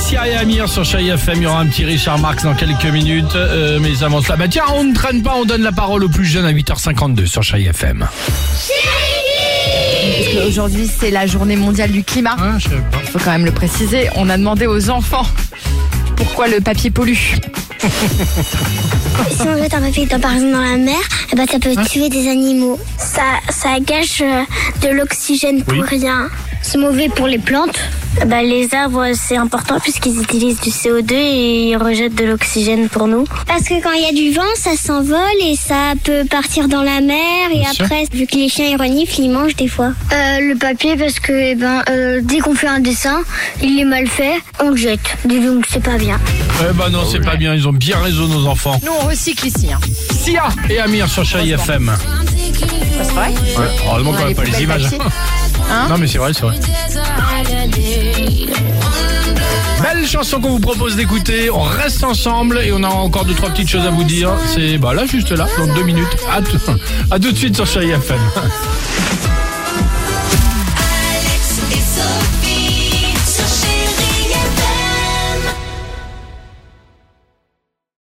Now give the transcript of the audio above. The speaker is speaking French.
Sia et Amir sur Chérie FM. Il y aura un petit Richard Marx dans quelques minutes. Euh, mais avant cela, bah tiens, on ne traîne pas, on donne la parole aux plus jeunes à 8h52 sur Chérie FM. Parce qu'aujourd'hui, c'est la journée mondiale du climat. Ah. Il faut quand même le préciser. On a demandé aux enfants pourquoi le papier pollue. Si on jette un papier par exemple dans la mer, eh ben, ça peut tuer des animaux. Ça, ça gâche euh, de l'oxygène pour Oui. rien. C'est mauvais pour les plantes. Ben, les arbres, c'est important puisqu'ils utilisent du CO2 et ils rejettent de l'oxygène pour nous. Parce que quand il y a du vent, ça s'envole et ça peut partir dans la mer. Et sûr. après, vu que les chiens ils reniflent, ils mangent des fois. Euh, le papier, parce que eh ben, euh, dès qu'on fait un dessin, il est mal fait, on le jette. Donc c'est pas bien. Eh bah non, c'est pas bien. Ils ont bien raison, nos enfants. Nous, on recycle ici. Hein. Sia et Amir sur Chérie FM. C'est vrai Ouais, heureusement On qu'on a n'a les pas les poubelles images. papier. Hein non, mais c'est vrai, c'est vrai. Belle chanson qu'on vous propose d'écouter. On reste ensemble et on a encore deux, trois petites choses à vous dire. C'est bah là, juste là, dans deux minutes. À, tout- à tout de suite sur Chérie FM.